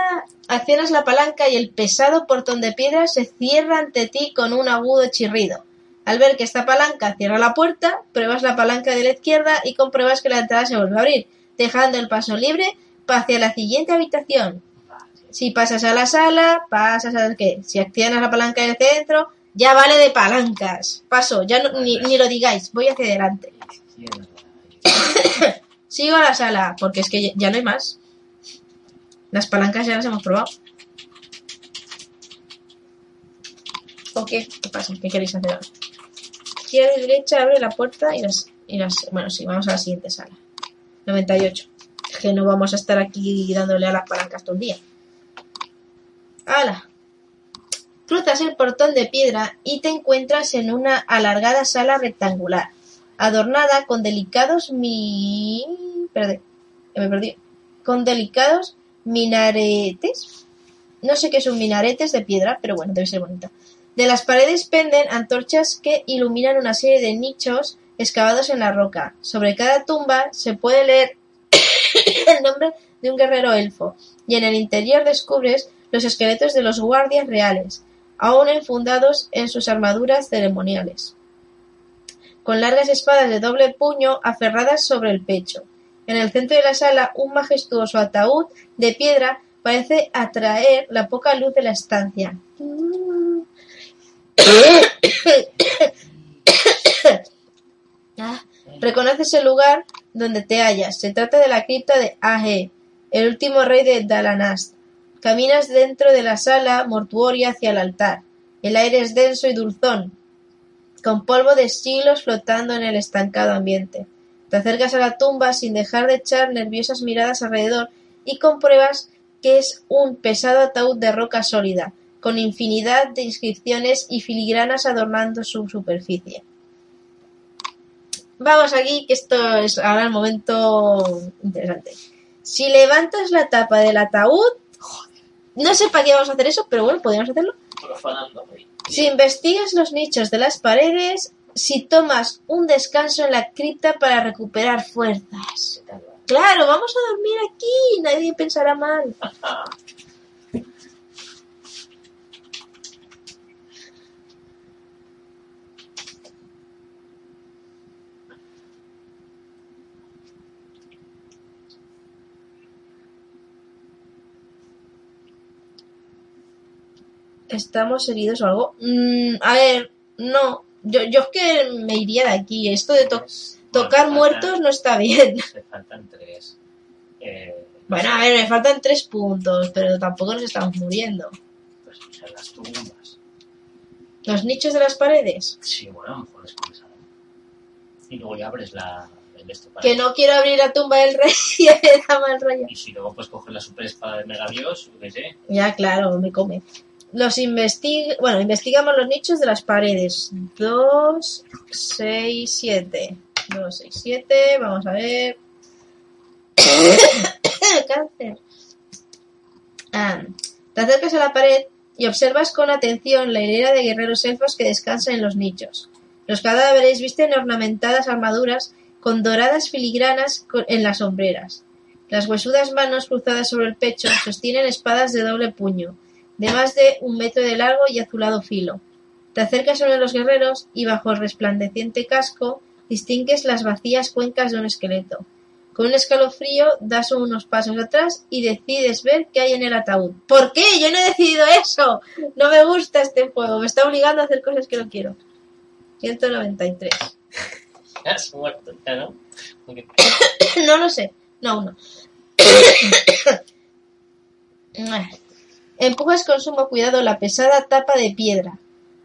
Accionas la palanca y el pesado portón de piedra se cierra ante ti con un agudo chirrido. Al ver que esta palanca cierra la puerta, pruebas la palanca de la izquierda y compruebas que la entrada se vuelve a abrir, dejando el paso libre hacia la siguiente habitación. Si pasas a la sala, pasas a qué. Si accionas la palanca del centro, ya vale de palancas. Paso, ya no- ni, lo digáis, voy hacia adelante. [coughs] Sigo a la sala, porque es que ya- ya no hay más. Las palancas ya las hemos probado. ¿O qué? ¿Qué pasa? ¿Qué queréis hacer ahora? Izquierda y derecha, abre la puerta y las, y las... Bueno, sí, vamos a la siguiente sala. 98. Es que no vamos a estar aquí dándole a las palancas todo el día. ¡Hala! Cruzas el portón de piedra y te encuentras en una alargada sala rectangular, adornada con delicados mi... Perdón, me perdí. Con delicados minaretes. No sé qué son minaretes de piedra, pero bueno, debe ser bonita. De las paredes penden antorchas que iluminan una serie de nichos excavados en la roca. Sobre cada tumba se puede leer [coughs] el nombre de un guerrero elfo, y en el interior descubres los esqueletos de los guardias reales, aún enfundados en sus armaduras ceremoniales, con largas espadas de doble puño aferradas sobre el pecho. En el centro de la sala, un majestuoso ataúd de piedra parece atraer la poca luz de la estancia. Ah, Reconoces el lugar donde te hallas. Se trata de la cripta de Aje, el último rey de Dalanast. Caminas dentro de la sala mortuoria hacia el altar. El aire es denso y dulzón, con polvo de siglos flotando en el estancado ambiente. Te acercas a la tumba sin dejar de echar nerviosas miradas alrededor y compruebas que es un pesado ataúd de roca sólida, con infinidad de inscripciones y filigranas adornando su superficie. Vamos aquí, que esto es ahora el momento interesante. Si levantas la tapa del ataúd, no sé para qué vamos a hacer eso, pero bueno, podríamos hacerlo. Si investigas los nichos de las paredes, si tomas un descanso en la cripta para recuperar fuerzas. Claro, vamos a dormir aquí, nadie pensará mal. [laughs] ¿Estamos heridos o algo? Mm, a ver, no. Yo, yo es que me iría de aquí. Esto de to- Pues, tocar bueno, muertos faltan- no está [laughs] bien. Se faltan tres. Eh, Bueno, a ver, me faltan tres puntos, pero tampoco nos estamos muriendo. Pues, o sea, las tumbas. Los nichos de las paredes. Sí, bueno, a lo mejor es esa. Y luego ya abres la, para Que no quiero abrir la tumba del rey [laughs] y me da mal rollo. Y si luego puedes coger la super espada de Megadios, qué sé. Ya, claro, me come. Los investigamos los nichos de las paredes. 2, 6, 7. 2, 6, 7. Vamos a ver. [coughs] Cáncer. Ah, te acercas a la pared y observas con atención la hilera de guerreros elfos que descansan en los nichos. Los cadáveres visten ornamentadas armaduras con doradas filigranas en las sombreras. Las huesudas manos cruzadas sobre el pecho sostienen espadas de doble puño, de más de un metro de largo y azulado filo. Te acercas a uno de los guerreros y bajo el resplandeciente casco distingues las vacías cuencas de un esqueleto. Con un escalofrío das unos pasos atrás y decides ver qué hay en el ataúd. ¿Por qué? Yo no he decidido eso. No me gusta este juego. Me está obligando a hacer cosas que no quiero. 193. Has muerto ya, ¿no? [coughs] No lo sé. No, uno. [coughs] [coughs] Empujas con sumo cuidado la pesada tapa de piedra.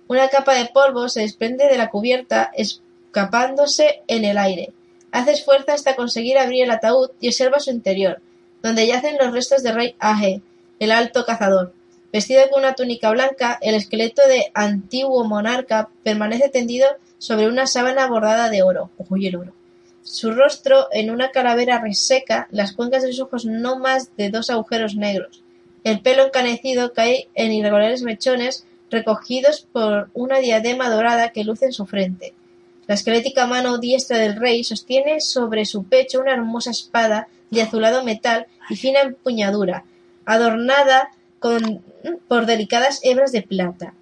Una capa de polvo se desprende de la cubierta, escapándose en el aire. Haces fuerza hasta conseguir abrir el ataúd y observas su interior, donde yacen los restos de Rey Age, el alto cazador. Vestido con una túnica blanca, el esqueleto de antiguo monarca permanece tendido sobre una sábana bordada de oro. Uy, el oro. Su rostro en una calavera reseca, las cuencas de sus ojos no más de dos agujeros negros. El pelo encanecido cae en irregulares mechones recogidos por una diadema dorada que luce en su frente. La esquelética mano diestra del rey sostiene sobre su pecho una hermosa espada de azulado metal y fina empuñadura, adornada con, por delicadas hebras de plata.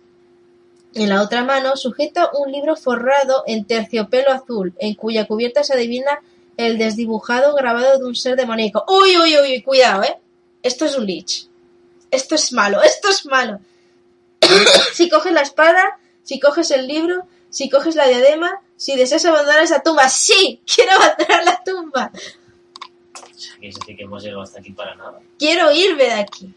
En la otra mano sujeta un libro forrado en terciopelo azul, en cuya cubierta se adivina el desdibujado grabado de un ser demoníaco. ¡Uy, uy, uy! Cuidado, ¿eh? Esto es un lich. Esto es malo, esto es malo. [coughs] si coges la espada, si coges el libro, si coges la diadema, si deseas abandonar esa tumba. ¡Sí! ¡Quiero abandonar la tumba! O sea, ¿quieres decir que hemos llegado hasta aquí para nada? quiero irme de aquí.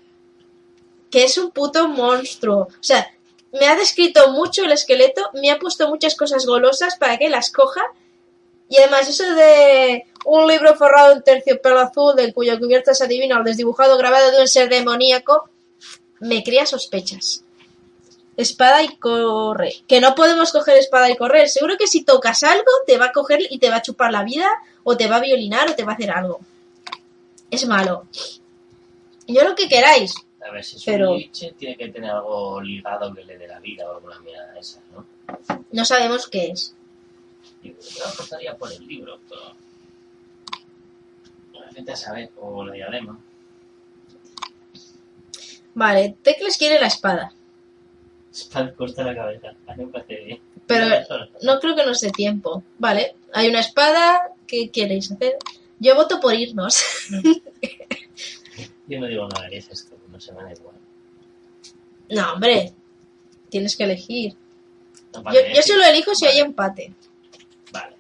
Que es un puto monstruo. O sea, me ha descrito mucho el esqueleto, me ha puesto muchas cosas golosas para que las coja. Y además, eso de un libro forrado en terciopelo azul, del cuya cubierta se adivina el desdibujado grabado de un ser demoníaco, me crea sospechas. Espada y corre. Que no podemos coger espada y correr. Seguro que si tocas algo, te va a coger y te va a chupar la vida, o te va a violinar, o te va a hacer algo. Es malo. Yo lo que queráis. A ver, si es Pero- un liche, tiene que tener algo ligado que le dé la vida o alguna mierda de esas, ¿no? No sabemos qué es. Y yo apostaría por el libro, pero... Vete a saber, o la diadema. Vale, Tecles quiere la espada. Espada corta la cabeza. A mí me parece bien. Pero no creo que nos dé tiempo. Vale, hay una espada. ¿Qué queréis hacer? Yo voto por irnos. Yo no digo nada de esto, no se me da igual. no, hombre. Tienes que elegir. No, Yo, vale, yo sí. solo elijo si Vale, hay empate. Vale.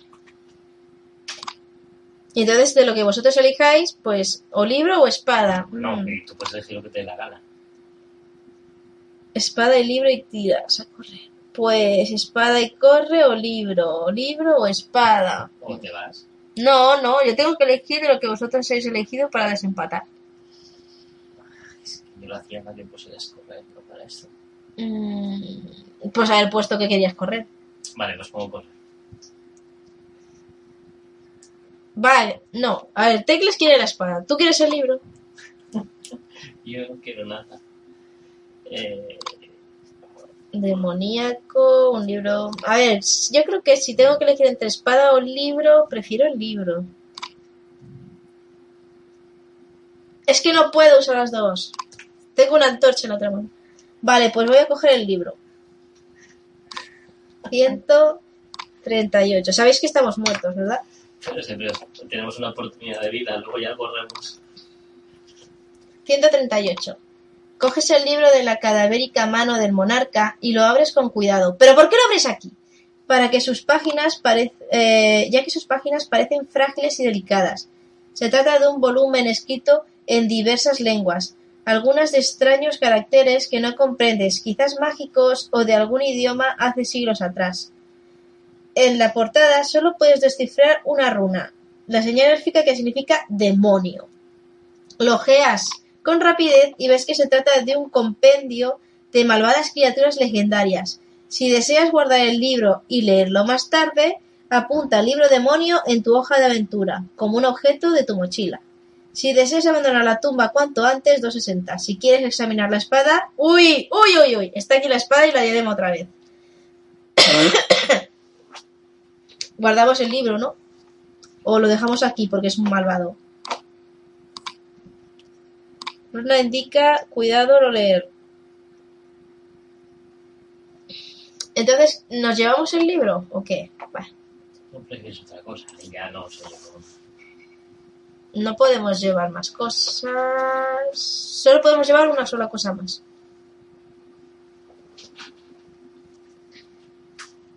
Y entonces, de lo que vosotros elijáis, pues, o libro o espada. No, Mm. tú puedes elegir lo que te dé la gana. Espada y libro y tiras a correr. Pues, espada y corre o libro. Libro o espada. O te vas. No, no, yo tengo que elegir de lo que vosotros habéis elegido para desempatar. Es que yo lo hacía para que pusieras correr, no para esto. Mm, pues haber puesto que querías correr. Vale, pues pongo correr. Vale, no. A ver, Tecles quiere la espada. ¿Tú quieres el libro? [laughs] Yo no quiero nada. Eh, Demoníaco, un libro. A ver, yo creo que si tengo que elegir entre espada o libro, prefiero el libro. Es que no puedo usar las dos. Tengo una antorcha en la otra mano. Vale, pues voy a coger el libro. 138. Sabéis que estamos muertos, ¿verdad? Tenemos una oportunidad de vida, luego ya corremos. 138. Coges el libro de la cadavérica mano del monarca y lo abres con cuidado. ¿Pero por qué lo abres aquí? Para que sus páginas eh, ya que sus páginas parecen frágiles y delicadas. Se trata de un volumen escrito en diversas lenguas, algunas de extraños caracteres que no comprendes, quizás mágicos o de algún idioma hace siglos atrás. En la portada solo puedes descifrar una runa, la señal élfica que significa demonio. Lo ojeas con rapidez y ves que se trata de un compendio de malvadas criaturas legendarias. Si deseas guardar el libro y leerlo más tarde, apunta el libro demonio en tu hoja de aventura, como un objeto de tu mochila. Si deseas abandonar la tumba cuanto antes, 260. Si quieres examinar la espada... ¡Uy! ¡Uy, uy, uy! Está aquí la espada y la diadema otra vez. Guardamos el libro, ¿no? O lo dejamos aquí porque es un malvado. Runa indica, cuidado no leer. Entonces, ¿nos llevamos el libro o qué? Otra cosa. Ya no yo. no podemos llevar más cosas. Solo podemos llevar una sola cosa más.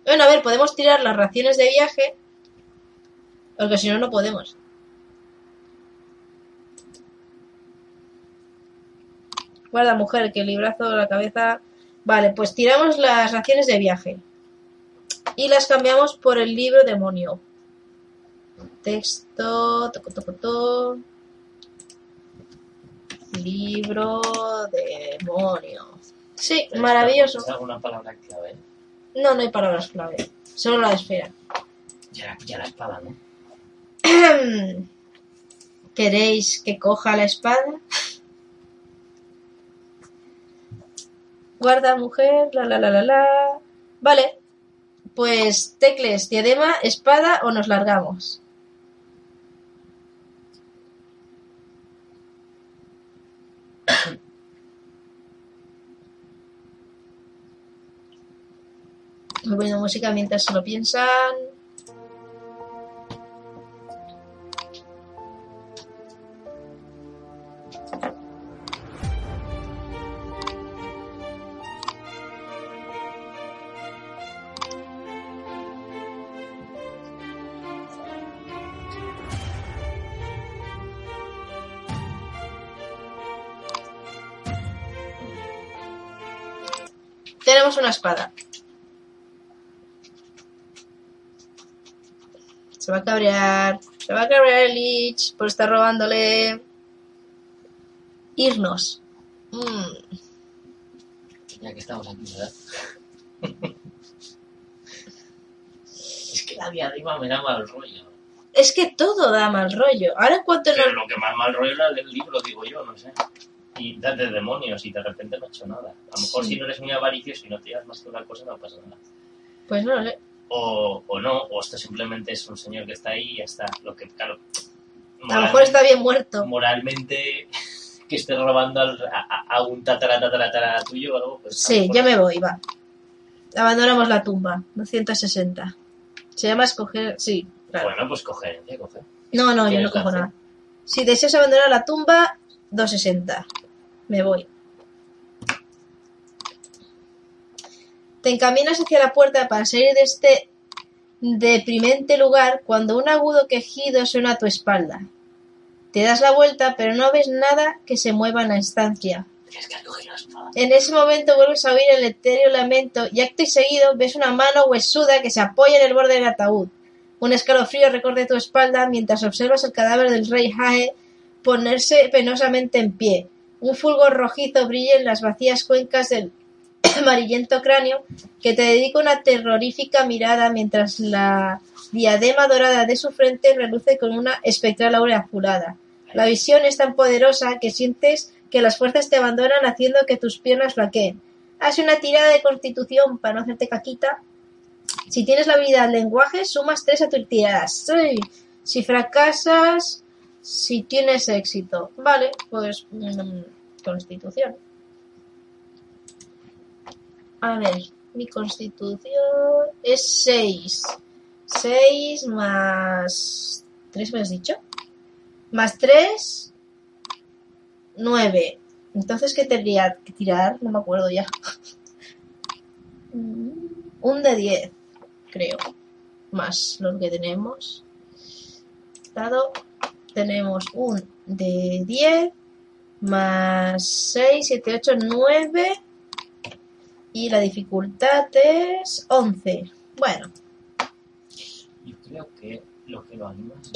Bueno, a ver, podemos tirar las raciones de viaje. Porque si no, no podemos. Guarda, mujer, que el librazo de la cabeza. Vale, pues tiramos las raciones de viaje. Y las cambiamos por el libro demonio. Texto. Toco, toco, to. Libro demonio. Sí, maravilloso. ¿Es alguna palabra clave? No, no hay palabras clave. Solo la esfera. Ya, ya la espada, ¿no? [clears throat] ¿Queréis que coja la espada? Guarda, mujer, la la la la la. Vale. Pues tecles, diadema, espada o nos largamos. Muy buena música mientras se lo piensan. Tenemos una espada. Se va a cabrear. Se va a cabrear el Lich por estar robándole. Irnos. Mm, Ya que estamos aquí, ¿verdad? [laughs] es que la diadema me da mal rollo. Es que todo da mal rollo. Ahora en cuanto Pero nos... lo que más mal rollo era del libro, digo yo, no sé. Y da de demonios y de repente no ha hecho nada. A lo mejor Sí. si no eres muy avaricioso y no te llevas más que una cosa, no pasa nada. Pues no lo sé. O, o no, o esto simplemente es un señor que está ahí y ya está. Lo que, claro. A lo mejor está bien muerto. Moralmente, [laughs] que esté robando al- a, a- un tatara, tatara, tatara tuyo o algo, pues. Sí, ya me voy, va. Abandonamos la tumba. 260. Se llama escoger... Sí, claro. Bueno, pues coge, eh, coge. No, no, yo no cojo nada. Si deseas abandonar la tumba, 260. Me voy. Te encaminas hacia la puerta para salir de este deprimente lugar cuando un agudo quejido suena a tu espalda. Te das la vuelta, pero no ves nada que se mueva en la estancia. En ese momento vuelves a oír el etéreo lamento y acto y seguido ves una mano huesuda que se apoya en el borde del ataúd. Un escalofrío recorre tu espalda mientras observas el cadáver del rey Jae ponerse penosamente en pie. Un fulgor rojizo brilla en las vacías cuencas del amarillento cráneo que te dedica una terrorífica mirada mientras la diadema dorada de su frente reluce con una espectral aura azulada. La visión es tan poderosa que sientes que las fuerzas te abandonan haciendo que tus piernas flaqueen. Haz una tirada de constitución para no hacerte caquita. Si tienes la habilidad lenguaje, sumas 3 a tu tirada. Sí. Si fracasas, si tienes éxito. Vale, pues mm, constitución. A ver, mi constitución es 6. 6 más... ¿3 me has dicho? Más 3, 9. Entonces, ¿qué tendría que tirar? No me acuerdo ya. Mm, Un de 10, creo. Más lo que tenemos. Dado, tenemos un de 10 más 6, 7, 8, 9. Y la dificultad es 11. Bueno, Yo creo que lo que lo anima es...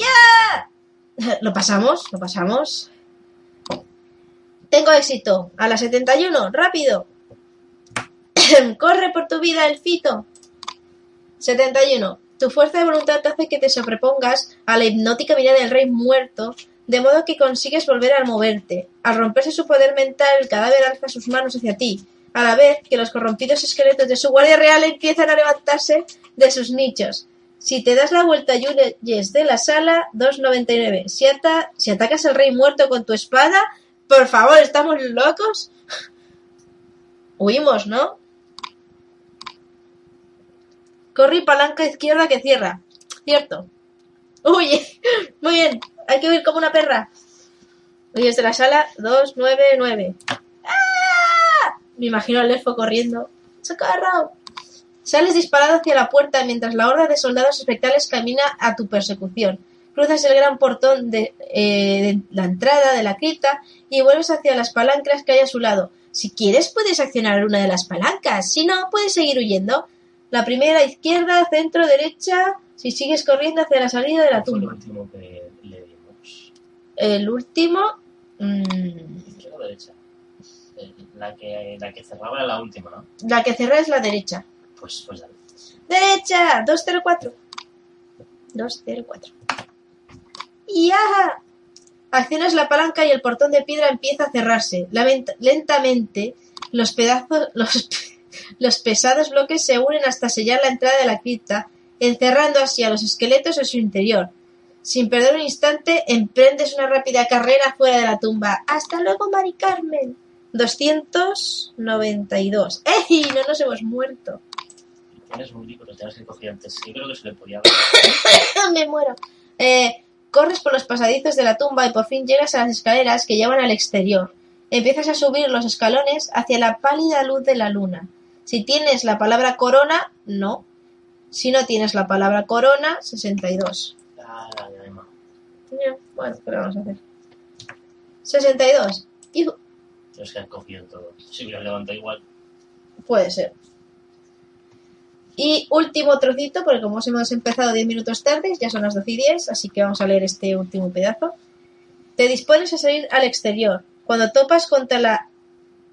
[laughs] lo pasamos, lo pasamos. Tengo éxito. A la 71, rápido. [clears throat] Corre por tu vida, elfito. 71. Tu fuerza de voluntad hace que te sobrepongas a la hipnótica mirada del rey muerto, de modo que consigues volver a moverte. Al romperse su poder mental, el cadáver alza sus manos hacia ti, a la vez que los corrompidos esqueletos de su guardia real empiezan a levantarse de sus nichos. Si te das la vuelta y huyes de la sala, 2.99. Si, ata- si atacas al rey muerto con tu espada, por favor, ¿estamos locos? [laughs] Huimos, ¿no? Corre palanca izquierda que cierra. Cierto. Uy, [laughs] muy bien. Hay que huir como una perra. Y desde la sala 299. Me imagino al elfo corriendo. ¡Socorro! Sales disparado hacia la puerta mientras la horda de soldados espectrales camina a tu persecución. Cruzas el gran portón de, eh, de la entrada de la cripta y vuelves hacia las palancas que hay a su lado. Si quieres puedes accionar una de las palancas, si no puedes seguir huyendo. La primera izquierda, centro, derecha, si sigues corriendo hacia la salida de la el tumba. último que le dimos. El último... mm, ¿Izquierda o derecha? La que, la que cerraba era la última, ¿no? la que cerra es la derecha. Pues, pues dale. Derecha, 204. 204. ¡Ya! Accionas la palanca y el portón de piedra empieza a cerrarse. Lament- lentamente, los pedazos, [laughs] los, los pesados bloques se unen hasta sellar la entrada de la cripta, encerrando así a los esqueletos en su interior. Sin perder un instante, emprendes una rápida carrera fuera de la tumba. ¡Hasta luego, Mari Carmen! 292. ¡Ey! No nos hemos muerto. Tienes un libro, lo tienes que coger antes. Yo creo que se le podía [laughs] dar. me muero. Eh, corres por los pasadizos de la tumba y por fin llegas a las escaleras que llevan al exterior. Empiezas a subir los escalones hacia la pálida luz de la luna. Si tienes la palabra corona, no. Si no tienes la palabra corona, 62. Ah, la Bueno, ¿qué le vamos a hacer? 62. Hijo, Es que han cogido todo. Si hubiera levantado igual. Puede ser. Y último trocito, porque como hemos empezado 10 minutos tarde, ya son las 12 y 10, así que vamos a leer este último pedazo. Te dispones a salir al exterior. Cuando topas contra, la,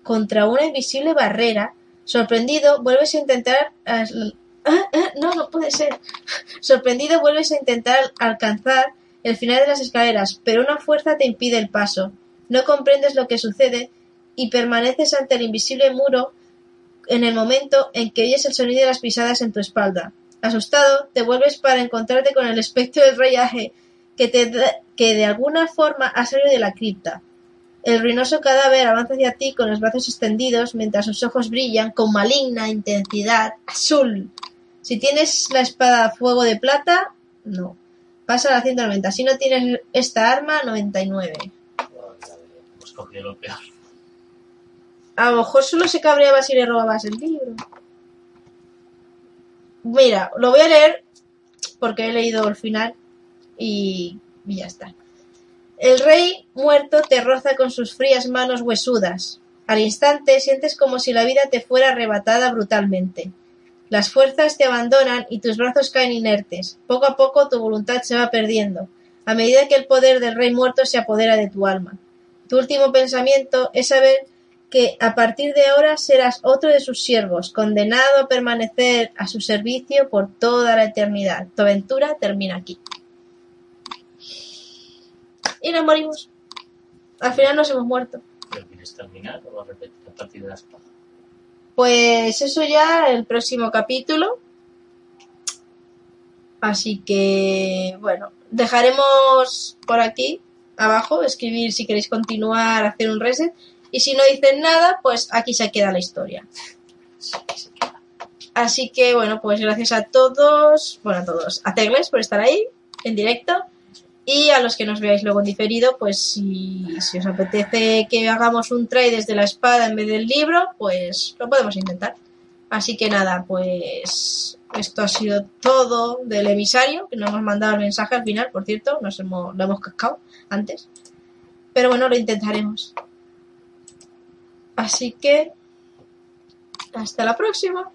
contra una invisible barrera, sorprendido, vuelves a intentar... Ah, ah, no, no puede ser. [laughs] Sorprendido, vuelves a intentar alcanzar el final de las escaleras, pero una fuerza te impide el paso. No comprendes lo que sucede y permaneces ante el invisible muro en el momento en que oyes el sonido de las pisadas en tu espalda. Asustado, te vuelves para encontrarte con el espectro del rey Aje, que, te que de alguna forma ha salido de la cripta. El ruinoso cadáver avanza hacia ti con los brazos extendidos mientras sus ojos brillan con maligna intensidad azul. Si tienes la espada fuego de plata, no. Pasa a la 190. Si no tienes esta arma, 99. Ay, madre, Hemos cogido lo peor. A lo mejor solo se cabreaba si le robabas el libro. Mira, lo voy a leer porque he leído el final y, y ya está. El rey muerto te roza con sus frías manos huesudas. Al instante sientes como si la vida te fuera arrebatada brutalmente. Las fuerzas te abandonan y tus brazos caen inertes. Poco a poco tu voluntad se va perdiendo, a medida que el poder del rey muerto se apodera de tu alma. Tu último pensamiento es saber que a partir de ahora serás otro de sus siervos, condenado a permanecer a su servicio por toda la eternidad. Tu aventura termina aquí. Y nos morimos. Al final nos hemos muerto. ¿Pero quieres terminar o repetir a partir de la espada? Pues eso ya el próximo capítulo. Así que, bueno, dejaremos por aquí abajo escribir si queréis continuar, hacer un reset. Y si no dicen nada, pues aquí se queda la historia. Así que, bueno, pues gracias a todos, bueno, a todos, a Tegles por estar ahí en directo. Y a los que nos veáis luego en diferido, pues si, os apetece que hagamos un try desde la espada en vez del libro, pues lo podemos intentar. Así que nada, pues esto ha sido todo del emisario, que nos hemos mandado el mensaje al final, por cierto, nos hemos, lo hemos cascado antes. Pero bueno, lo intentaremos. Así que hasta la próxima.